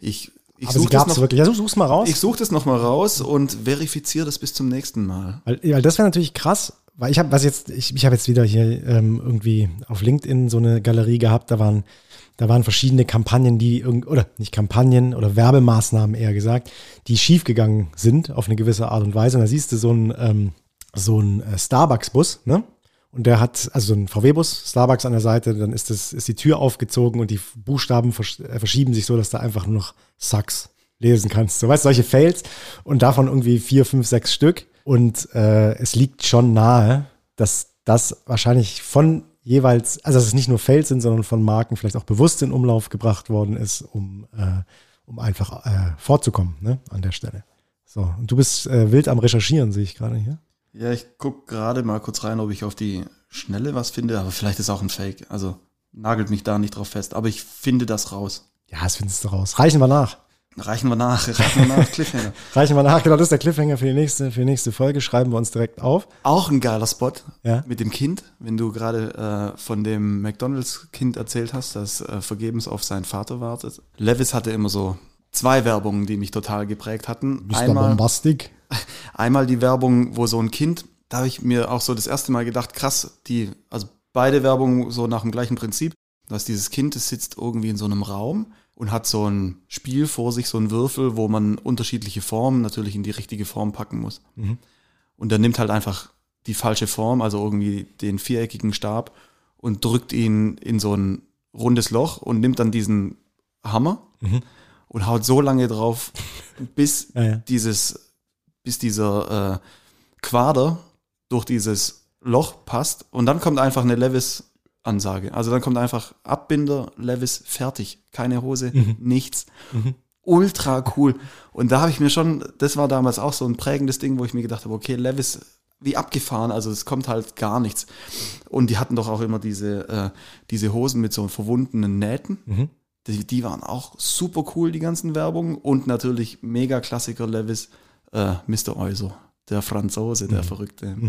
ich, ich Aber sie suche gab das es wirklich. Ja, such's mal raus. Ich suche das nochmal raus und verifiziere das bis zum nächsten Mal. Weil, weil das wäre natürlich krass, weil ich habe was jetzt, ich, ich habe jetzt wieder hier ähm, irgendwie auf LinkedIn so eine Galerie gehabt, da waren, da waren verschiedene Kampagnen, die irgend, oder nicht Kampagnen oder Werbemaßnahmen eher gesagt, die schiefgegangen sind auf eine gewisse Art und Weise. Und da siehst du so ein, ähm, so ein äh, Starbucks-Bus, ne? Und der hat, also so ein VW-Bus, Starbucks an der Seite, dann ist, das, ist die Tür aufgezogen und die Buchstaben versch äh, verschieben sich so, dass du einfach nur noch Sucks lesen kannst. So, weißt solche Fails und davon irgendwie vier, fünf, sechs Stück. Und äh, es liegt schon nahe, dass das wahrscheinlich von jeweils, also dass es nicht nur Fails sind, sondern von Marken vielleicht auch bewusst in Umlauf gebracht worden ist, um, äh, um einfach äh, vorzukommen ne, an der Stelle. So, und du bist äh, wild am Recherchieren, sehe ich gerade hier. Ja, ich gucke gerade mal kurz rein, ob ich auf die Schnelle was finde, aber vielleicht ist auch ein Fake. Also nagelt mich da nicht drauf fest, aber ich finde das raus. Ja, das findest du raus. Reichen wir nach. Reichen wir nach, reichen wir nach, Cliffhanger. Reichen wir nach. Genau, das ist der Cliffhanger für die nächste, für die nächste Folge. Schreiben wir uns direkt auf. Auch ein geiler Spot Ja. mit dem Kind, wenn du gerade äh, von dem McDonalds-Kind erzählt hast, das äh, vergebens auf seinen Vater wartet. Levis hatte immer so zwei Werbungen, die mich total geprägt hatten. Mr. Einmal, Bombastic. einmal die Werbung, wo so ein Kind, da habe ich mir auch so das erste Mal gedacht, krass, die, also beide Werbungen so nach dem gleichen Prinzip. dass dieses Kind, das sitzt irgendwie in so einem Raum und hat so ein Spiel vor sich, so ein Würfel, wo man unterschiedliche Formen natürlich in die richtige Form packen muss. Mhm. Und der nimmt halt einfach die falsche Form, also irgendwie den viereckigen Stab und drückt ihn in so ein rundes Loch und nimmt dann diesen Hammer Mhm. Und haut so lange drauf, bis Ja, ja. dieses, bis dieser äh, Quader durch dieses Loch passt und dann kommt einfach eine Levis-Ansage. Also dann kommt einfach Abbinder, Levis, fertig. Keine Hose, Mhm. nichts. Mhm. Ultra cool. Und da habe ich mir schon, das war damals auch so ein prägendes Ding, wo ich mir gedacht habe, okay, Levis, wie abgefahren, also es kommt halt gar nichts. Und die hatten doch auch immer diese, äh, diese Hosen mit so verwundenen Nähten. Mhm. Die, die waren auch super cool, die ganzen Werbungen. Und natürlich mega Klassiker Levis, äh, Mr. Euso, der Franzose, der Verrückte.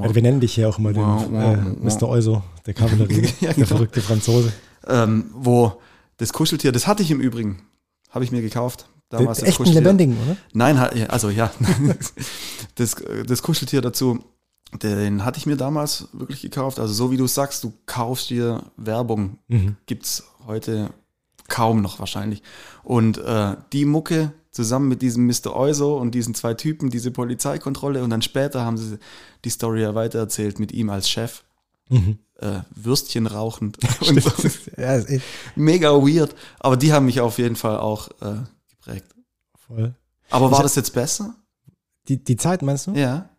Also wir nennen dich hier auch immer den äh. Mr. Euso, der Kavallerie, Ja, der genau. verrückte Franzose. ähm, wo das Kuscheltier, das hatte ich im Übrigen, habe ich mir gekauft. Damals das echten Kuscheltier. Lebendigen, oder? Nein, also ja, das, das Kuscheltier dazu, den hatte ich mir damals wirklich gekauft. Also so wie du sagst, du kaufst dir Werbung, Mhm. gibt's heute kaum noch wahrscheinlich. Und äh, die Mucke zusammen mit diesem Mr. Euso und diesen zwei Typen, diese Polizeikontrolle und dann später haben sie die Story ja weitererzählt mit ihm als Chef, Mhm. äh, Würstchen rauchend und so. Ja, Mega weird, aber die haben mich auf jeden Fall auch äh, geprägt. voll. Aber war das jetzt besser? Die, die Zeit meinst du? Ja.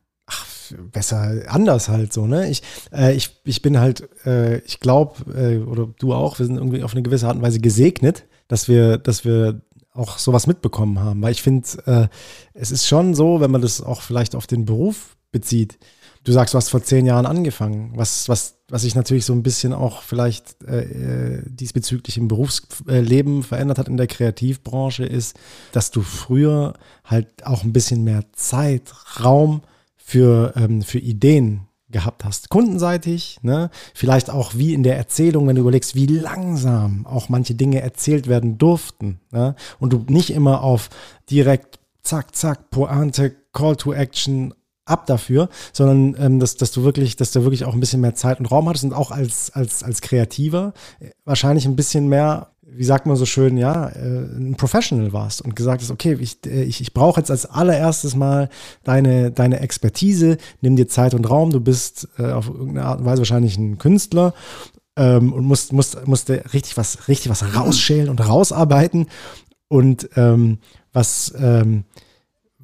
Besser anders halt so, ne? Ich, äh, ich, ich bin halt, äh, ich glaube, äh, oder du auch, wir sind irgendwie auf eine gewisse Art und Weise gesegnet, dass wir, dass wir auch sowas mitbekommen haben. Weil ich finde, äh, es ist schon so, wenn man das auch vielleicht auf den Beruf bezieht. Du sagst, du hast vor zehn Jahren angefangen, was, was, was sich natürlich so ein bisschen auch vielleicht äh, äh, diesbezüglich im Berufsleben verändert hat in der Kreativbranche, ist, dass du früher halt auch ein bisschen mehr Zeit, Raum für, ähm, für Ideen gehabt hast. Kundenseitig, ne? Vielleicht auch wie in der Erzählung, wenn du überlegst, wie langsam auch manche Dinge erzählt werden durften. Ne? Und du nicht immer auf direkt zack, zack, Pointe, Call to Action, ab dafür, sondern ähm, dass, dass du wirklich, dass du wirklich auch ein bisschen mehr Zeit und Raum hattest und auch als, als, als Kreativer äh, wahrscheinlich ein bisschen mehr, wie sagt man so schön, ja, äh, ein Professional warst und gesagt hast, okay, ich, äh, ich, ich brauche jetzt als allererstes mal deine, deine Expertise, nimm dir Zeit und Raum, du bist äh, auf irgendeine Art und Weise wahrscheinlich ein Künstler ähm, und musst, musst, musst richtig was, richtig was rausschälen und rausarbeiten und ähm, was, ähm,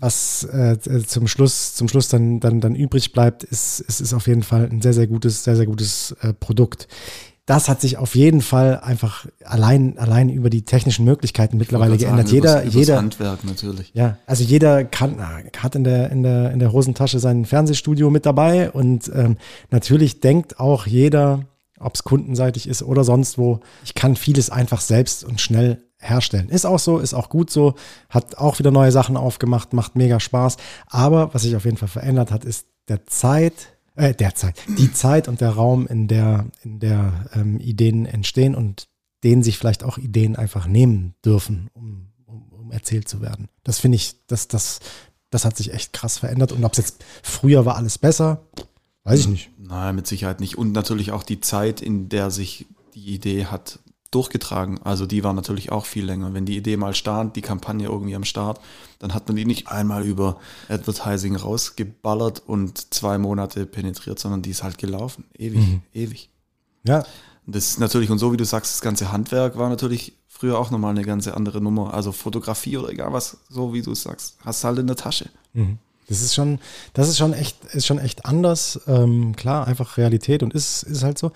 was äh, zum Schluss, zum Schluss dann, dann, dann übrig bleibt, ist, ist, ist auf jeden Fall ein sehr, sehr gutes, sehr, sehr gutes äh, Produkt. Das hat sich auf jeden Fall einfach allein, allein über die technischen Möglichkeiten mittlerweile geändert. sagen, jeder, übers, übers jeder, Handwerk natürlich. ja, also jeder kann, hat in der, in der, in der Hosentasche sein Fernsehstudio mit dabei und ähm, natürlich denkt auch jeder, ob es kundenseitig ist oder sonst wo, ich kann vieles einfach selbst und schnell herstellen. Ist auch so, ist auch gut so, hat auch wieder neue Sachen aufgemacht, macht mega Spaß. Aber was sich auf jeden Fall verändert hat, ist der Zeit, äh, der Zeit, die Zeit und der Raum, in der, in der ähm, Ideen entstehen und denen sich vielleicht auch Ideen einfach nehmen dürfen, um, um, um erzählt zu werden. Das finde ich, das, das, das hat sich echt krass verändert. Und ob es jetzt früher war alles besser, weiß ich nicht. Nein, mit Sicherheit nicht. Und natürlich auch die Zeit, in der sich die Idee hat durchgetragen. Also die war natürlich auch viel länger. Wenn die Idee mal stand, die Kampagne irgendwie am Start, dann hat man die nicht einmal über Advertising rausgeballert und zwei Monate penetriert, sondern die ist halt gelaufen. Ewig, mhm. ewig. Ja. Das ist natürlich, und so wie du sagst, das ganze Handwerk war natürlich früher auch nochmal eine ganz andere Nummer. Also Fotografie oder egal was, so wie du es sagst, hast du halt in der Tasche. Mhm. Das ist schon, das ist schon echt, ist schon echt anders. Ähm, klar, einfach Realität und ist, ist halt so.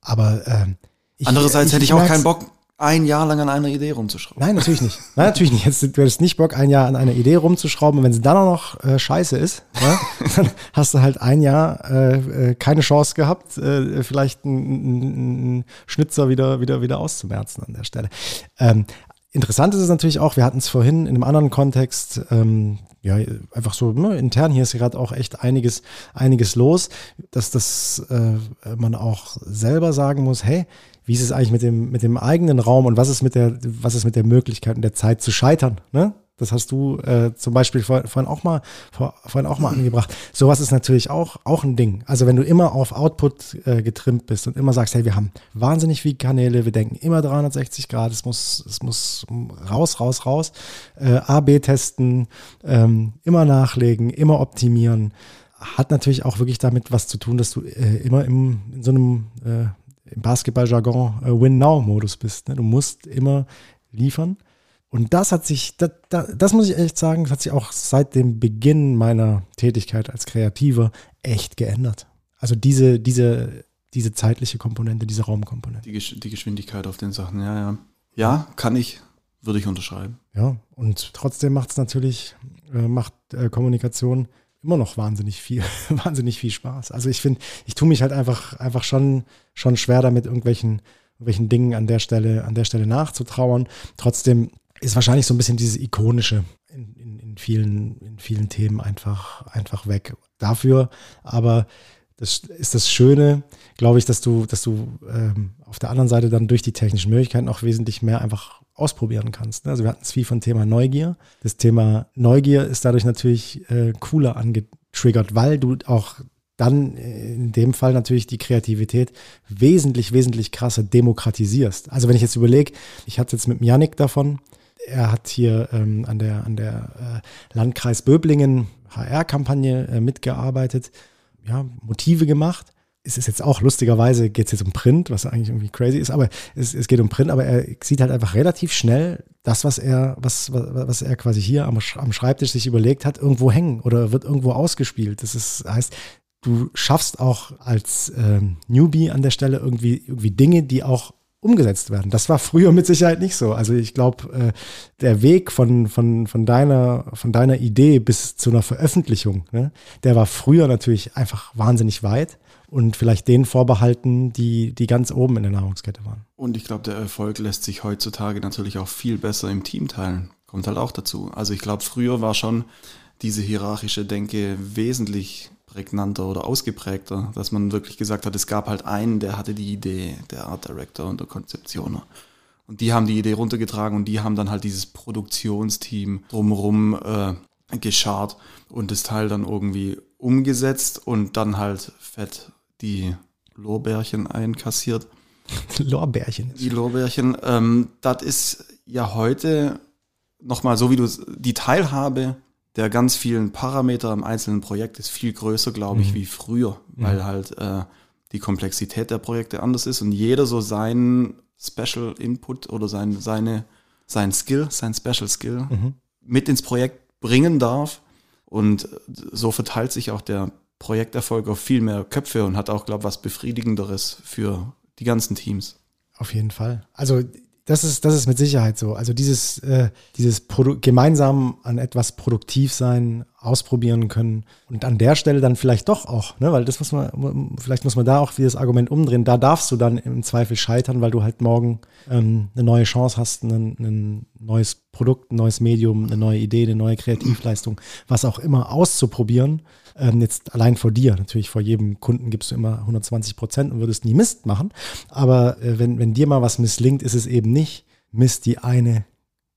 Aber ähm, ich, Andererseits ich, hätte ich auch keinen Bock, ein Jahr lang an einer Idee rumzuschrauben. Nein, natürlich nicht. Nein, natürlich nicht. Jetzt, du hättest nicht Bock, ein Jahr an einer Idee rumzuschrauben. Und wenn sie dann auch noch äh, scheiße ist, ja, dann hast du halt ein Jahr äh, äh keine Chance gehabt, äh, vielleicht einen Schnitzer wieder, wieder, wieder auszumerzen an der Stelle. Ähm, interessant ist es natürlich auch, wir hatten es vorhin in einem anderen Kontext, ähm, ja, einfach so ne, intern, hier ist gerade auch echt einiges, einiges los, dass das äh, man auch selber sagen muss, hey, wie ist es eigentlich mit dem, mit dem eigenen Raum und was ist mit der, was ist mit der Möglichkeit und der Zeit zu scheitern? Ne? Das hast du äh, zum Beispiel vor, vorhin auch mal vor, vorhin auch mal angebracht. Sowas ist natürlich auch auch ein Ding. Also wenn du immer auf Output äh, getrimmt bist und immer sagst, hey, wir haben wahnsinnig viele Kanäle, wir denken immer 360 Grad, es muss es muss raus, raus, raus, äh, A/B testen, ähm, immer nachlegen, immer optimieren, hat natürlich auch wirklich damit was zu tun, dass du äh, immer im, in so einem äh, im Basketball-Jargon äh, Win-Now-Modus bist. Ne? Du musst immer liefern. Und das hat sich, das, das, muss ich echt sagen, das hat sich auch seit dem Beginn meiner Tätigkeit als Kreativer echt geändert. Also diese, diese, diese zeitliche Komponente, diese Raumkomponente. Die, die Geschwindigkeit auf den Sachen, ja, ja. Ja, kann ich, würde ich unterschreiben. Ja, und trotzdem macht es natürlich, äh, macht äh, Kommunikation immer noch wahnsinnig viel, wahnsinnig viel Spaß. Also ich finde, ich tue mich halt einfach, einfach schon, schon schwer damit, irgendwelchen, irgendwelchen Dingen an der Stelle, an der Stelle nachzutrauern. Trotzdem ist wahrscheinlich so ein bisschen dieses Ikonische in, in, in, vielen, in vielen Themen einfach, einfach weg. Dafür aber das ist das Schöne, glaube ich, dass du, dass du ähm, auf der anderen Seite dann durch die technischen Möglichkeiten auch wesentlich mehr einfach ausprobieren kannst. Ne? Also wir hatten es viel von Thema Neugier. Das Thema Neugier ist dadurch natürlich äh, cooler angetriggert, weil du auch dann äh, in dem Fall natürlich die Kreativität wesentlich, wesentlich krasser demokratisierst. Also wenn ich jetzt überlege, ich hatte jetzt mit Janik davon, er hat hier ähm, an der, an der äh, Landkreis Böblingen HR-Kampagne äh, mitgearbeitet, ja, Motive gemacht es ist jetzt auch lustigerweise, geht es jetzt um Print, was eigentlich irgendwie crazy ist, aber es, es, geht um Print, aber er sieht halt einfach relativ schnell das, was er, was, was er quasi hier am, am Schreibtisch sich überlegt hat, irgendwo hängen oder wird irgendwo ausgespielt. Das ist, heißt, du schaffst auch als ähm, Newbie an der Stelle irgendwie, irgendwie Dinge, die auch umgesetzt werden. Das war früher mit Sicherheit nicht so. Also ich glaube, äh, der Weg von, von, von, deiner, von deiner Idee bis zu einer Veröffentlichung, ne, der war früher natürlich einfach wahnsinnig weit und vielleicht denen vorbehalten, die, die ganz oben in der Nahrungskette waren. Und ich glaube, der Erfolg lässt sich heutzutage natürlich auch viel besser im Team teilen. Kommt halt auch dazu. Also ich glaube, früher war schon diese hierarchische Denke wesentlich prägnanter oder ausgeprägter, dass man wirklich gesagt hat, es gab halt einen, der hatte die Idee, der Art Director und der Konzeptioner. Und die haben die Idee runtergetragen und die haben dann halt dieses Produktionsteam drumherum äh, geschart und das Teil dann irgendwie umgesetzt und dann halt fett die Lorbeerchen einkassiert. Lorbeerchen. Die Lorbeerchen. Ähm, das ist ja heute nochmal so, wie du die Teilhabe der ganz vielen Parameter im einzelnen Projekt ist viel größer, glaube ich, mhm. wie früher, weil mhm. halt äh, die Komplexität der Projekte anders ist und jeder so seinen Special Input oder sein, seine, sein Skill, sein Special Skill mhm. mit ins Projekt bringen darf. Und so verteilt sich auch der Projekterfolg auf viel mehr Köpfe und hat auch, glaube ich, was Befriedigenderes für die ganzen Teams. Auf jeden Fall. Also das ist, das ist mit Sicherheit so. Also dieses, äh, dieses Produ gemeinsam an etwas produktiv sein, ausprobieren können und an der Stelle dann vielleicht doch auch, ne, weil das muss man, vielleicht muss man da auch wie das Argument umdrehen, da darfst du dann im Zweifel scheitern, weil du halt morgen ähm, eine neue Chance hast, ein, ein neues Produkt, ein neues Medium, eine neue Idee, eine neue Kreativleistung, was auch immer auszuprobieren. Ähm, jetzt allein vor dir, natürlich vor jedem Kunden gibst du immer 120 Prozent und würdest nie Mist machen, aber äh, wenn, wenn dir mal was misslingt, ist es eben nicht Mist die eine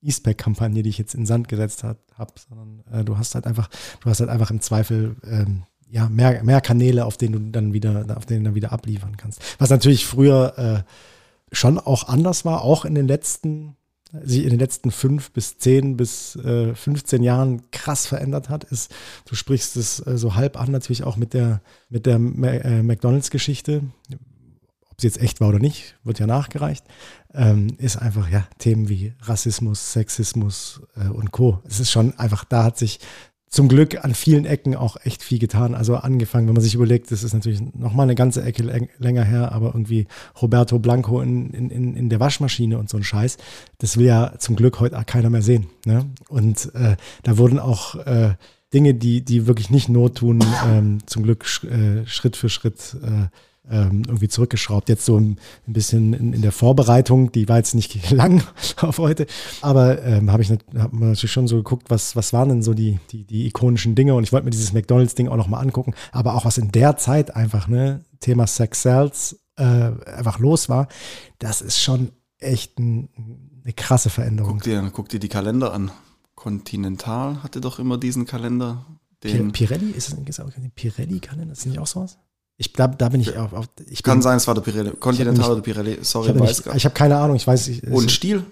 E-Spec-Kampagne, die ich jetzt in Sand gesetzt habe, sondern äh, du hast halt einfach, du hast halt einfach im Zweifel ähm, ja mehr, mehr Kanäle, auf denen du dann wieder, auf denen dann wieder abliefern kannst. Was natürlich früher äh, schon auch anders war, auch in den letzten, sich in den letzten fünf bis zehn bis äh, 15 Jahren krass verändert hat, ist, du sprichst es äh, so halb an, natürlich auch mit der, mit der äh, Sie jetzt echt war oder nicht, wird ja nachgereicht, ähm, ist einfach ja Themen wie Rassismus, Sexismus äh, und Co. Es ist schon einfach, da hat sich zum Glück an vielen Ecken auch echt viel getan. Also angefangen, wenn man sich überlegt, das ist natürlich nochmal eine ganze Ecke länger her, aber irgendwie Roberto Blanco in, in, in der Waschmaschine und so ein Scheiß, das will ja zum Glück heute keiner mehr sehen. Ne? Und äh, da wurden auch äh, Dinge, die, die wirklich nicht Not tun, ähm, zum Glück sch, äh, Schritt für Schritt äh, ähm, irgendwie zurückgeschraubt. Jetzt so ein, bisschen in, in, der Vorbereitung, die war jetzt nicht lang auf heute, aber ähm, habe ich hab natürlich schon so geguckt, was, was waren denn so die, die, die ikonischen Dinge und ich wollte mir dieses McDonalds-Ding auch nochmal angucken, aber auch was in der Zeit einfach, ne, Thema Sex Cells äh, einfach los war, das ist schon echt ein, eine krasse Veränderung. Guck dir, guck dir die Kalender an. Continental hatte doch immer diesen Kalender. Den Pirelli, ist es ein Pirelli-Kalender? Ist das nicht auch sowas? Ich glaube, da bin ich auf. auf ich Kann bin, sein, es war der Pirelli. Continental oder Pirelli. Sorry, ich weiß gar Ich habe keine Ahnung, ich weiß nicht. Und Stiel,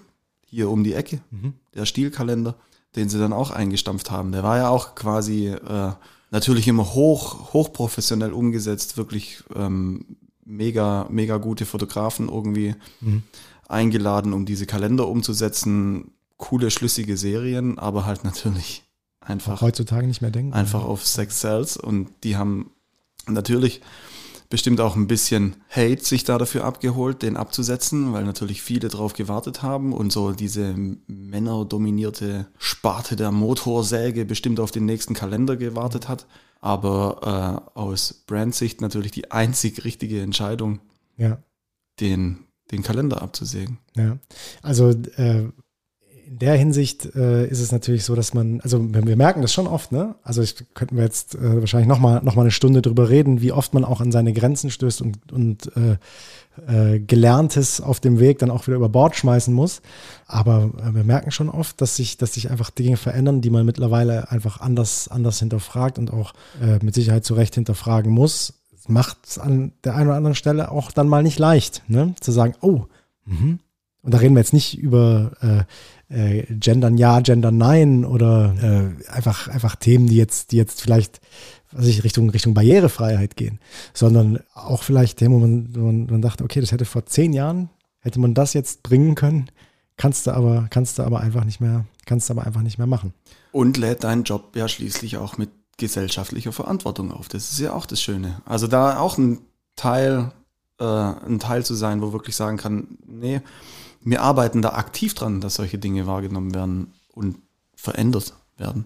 hier um die Ecke, mhm. der Stielkalender, den sie dann auch eingestampft haben. Der war ja auch quasi äh, natürlich immer hoch, hochprofessionell umgesetzt, wirklich ähm, mega, mega gute Fotografen irgendwie mhm. eingeladen, um diese Kalender umzusetzen. Coole, schlüssige Serien, aber halt natürlich einfach. Auch heutzutage nicht mehr denken. Einfach auf Sex Cells und die haben natürlich bestimmt auch ein bisschen Hate sich da dafür abgeholt, den abzusetzen, weil natürlich viele drauf gewartet haben und so diese männerdominierte Sparte der Motorsäge bestimmt auf den nächsten Kalender gewartet hat. Aber äh, aus Brandsicht natürlich die einzig richtige Entscheidung, ja. den, den Kalender abzusägen. Ja, also äh, in der Hinsicht äh, ist es natürlich so, dass man, also wir, wir merken das schon oft, ne? Also ich, könnten wir jetzt äh, wahrscheinlich nochmal noch mal eine Stunde drüber reden, wie oft man auch an seine Grenzen stößt und, und äh, äh, Gelerntes auf dem Weg dann auch wieder über Bord schmeißen muss. Aber äh, wir merken schon oft, dass sich, dass sich einfach Dinge verändern, die man mittlerweile einfach anders, anders hinterfragt und auch äh, mit Sicherheit zu Recht hinterfragen muss. Macht es an der einen oder anderen Stelle auch dann mal nicht leicht, ne? Zu sagen, oh, mh. und da reden wir jetzt nicht über äh, äh, Gendern ja, Gendern nein oder äh, einfach, einfach Themen, die jetzt, die jetzt vielleicht was ich, Richtung, Richtung Barrierefreiheit gehen, sondern auch vielleicht Themen, wo man, wo man, man dachte, okay, das hätte vor zehn Jahren, hätte man das jetzt bringen können, kannst du aber, kannst du aber einfach nicht mehr, kannst du aber einfach nicht mehr machen. Und lädt deinen Job ja schließlich auch mit gesellschaftlicher Verantwortung auf. Das ist ja auch das Schöne. Also da auch ein Teil, äh, ein Teil zu sein, wo wirklich sagen kann, nee, wir arbeiten da aktiv dran, dass solche Dinge wahrgenommen werden und verändert werden.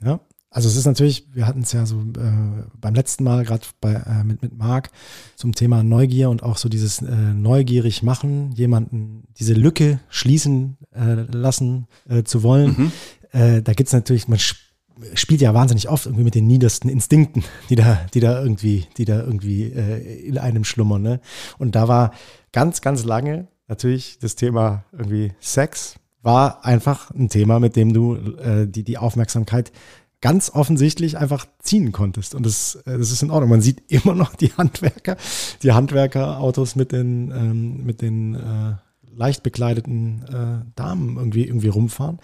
Ja, also es ist natürlich, wir hatten es ja so äh, beim letzten Mal gerade äh, mit, mit Marc zum Thema Neugier und auch so dieses äh, neugierig machen, jemanden diese Lücke schließen äh, lassen äh, zu wollen. Mhm. Äh, da gibt es natürlich, man spielt ja wahnsinnig oft irgendwie mit den niedersten Instinkten, die da, die da irgendwie, die da irgendwie in einem schlummern. Ne? Und da war ganz, ganz lange natürlich das Thema irgendwie Sex war einfach ein Thema, mit dem du äh, die, die Aufmerksamkeit ganz offensichtlich einfach ziehen konntest. Und das, äh, das ist in Ordnung. Man sieht immer noch die Handwerker, die Handwerkerautos mit den, ähm, mit den äh, leicht bekleideten äh, Damen irgendwie, irgendwie rumfahren.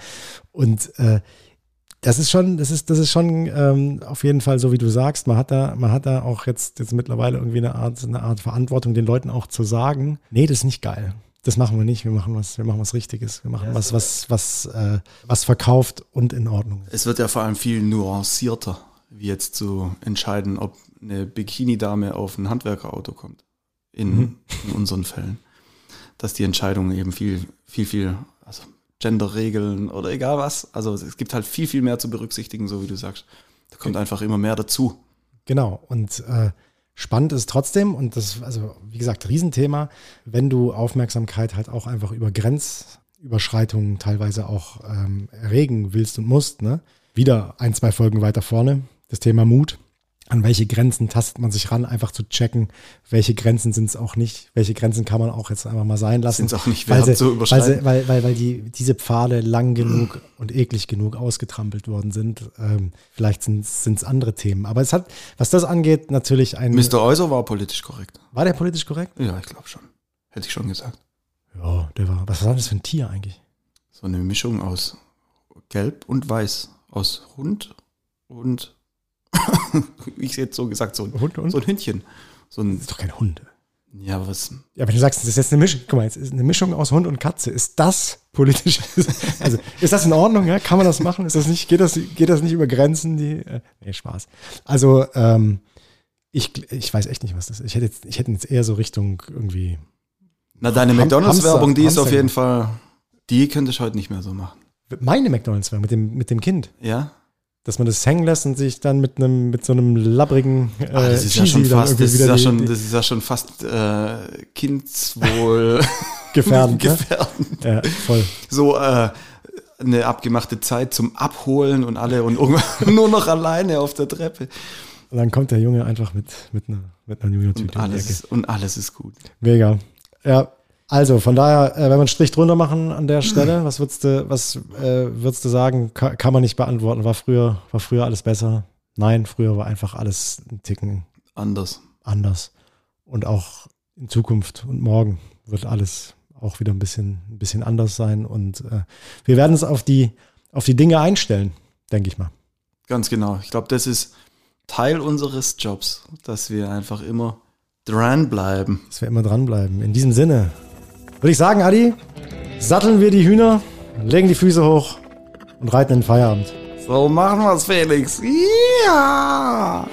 Und äh, das ist schon, das ist, das ist schon ähm, auf jeden Fall so, wie du sagst. Man hat da, man hat da auch jetzt, jetzt mittlerweile irgendwie eine Art, eine Art Verantwortung, den Leuten auch zu sagen, nee, das ist nicht geil das machen wir nicht. Wir machen was, wir machen was Richtiges. Wir machen ja, was, was, was, äh, was verkauft und in Ordnung. Es wird ja vor allem viel nuancierter, wie jetzt zu entscheiden, ob eine Bikini-Dame auf ein Handwerkerauto kommt. In, mhm. in unseren Fällen. Dass die Entscheidung eben viel, viel, viel, also Genderregeln oder egal was. Also es gibt halt viel, viel mehr zu berücksichtigen, so wie du sagst. Da kommt einfach immer mehr dazu. Genau. Und äh, spannend ist trotzdem, und das, also wie gesagt, Riesenthema, wenn du Aufmerksamkeit halt auch einfach über Grenzüberschreitungen teilweise auch ähm, erregen willst und musst, ne? Wieder ein, zwei Folgen weiter vorne, das Thema Mut an welche Grenzen tastet man sich ran, einfach zu checken, welche Grenzen sind es auch nicht, welche Grenzen kann man auch jetzt einfach mal sein lassen. Sind es auch nicht weil, wert sie, zu weil, sie, weil, weil, weil die, diese Pfade lang genug und eklig genug ausgetrampelt worden sind. Ähm, vielleicht sind es andere Themen. Aber es hat, was das angeht, natürlich ein. Mr. Euser war politisch korrekt. War der politisch korrekt? Ja, ich glaube schon. Hätte ich schon gesagt. Ja, der war. Was war das für ein Tier eigentlich? So eine Mischung aus Gelb und Weiß. Aus Hund und ich jetzt so gesagt, so ein, Hund und? so ein Hündchen. So ein, Das ist doch kein Hund. ja, was? Ja, wenn du sagst, das ist jetzt eine Mischung, guck mal, jetzt ist eine Mischung aus Hund und Katze. Ist das politisch? Also, ist das in Ordnung? Ja? Kann man das machen? Ist das nicht, geht das, geht das nicht über Grenzen? Die, äh, nee, Spaß. Also, ähm, ich, ich weiß echt nicht, was das ist. Ich hätte jetzt, ich hätte jetzt eher so Richtung irgendwie. Na, deine McDonalds-Werbung, die ist auf jeden Fall, die könnte ich heute nicht mehr so machen. Meine McDonalds war mit dem, mit dem Kind. Ja? Dass man das hängen lässt und sich dann mit einem, mit so einem labbrigen äh, Ah, das ist ja Cheesy schon dann fast, irgendwie das ist ja schon, die das ist ja schon fast äh, Kindswohl gefährdend. ne? gefährdend. Ja, voll. So äh, eine abgemachte Zeit zum Abholen und alle und irgendwann nur noch alleine auf der Treppe. Und dann kommt der Junge einfach mit, mit einer, mit einer Junior-Tüte Und alles, ist, und alles ist gut. Mega. Ja, also von daher, äh, wenn wir einen Strich drunter machen an der Stelle, was würdest du, was äh, würdest du sagen, kann, kann man nicht beantworten. War früher, war früher alles besser? Nein, früher war einfach alles ein Ticken Anders. anders. Und auch in Zukunft und morgen wird alles auch wieder ein bisschen, ein bisschen anders sein. Und äh, wir werden uns auf die, auf die Dinge einstellen, denke ich mal. Ganz genau. Ich glaube, das ist Teil unseres Jobs, dass wir einfach immer dranbleiben. Dass wir immer dranbleiben. In diesem Sinne würde ich sagen, Adi, satteln wir die Hühner, legen die Füße hoch und reiten in den Feierabend. So machen wir's, Felix. Ja!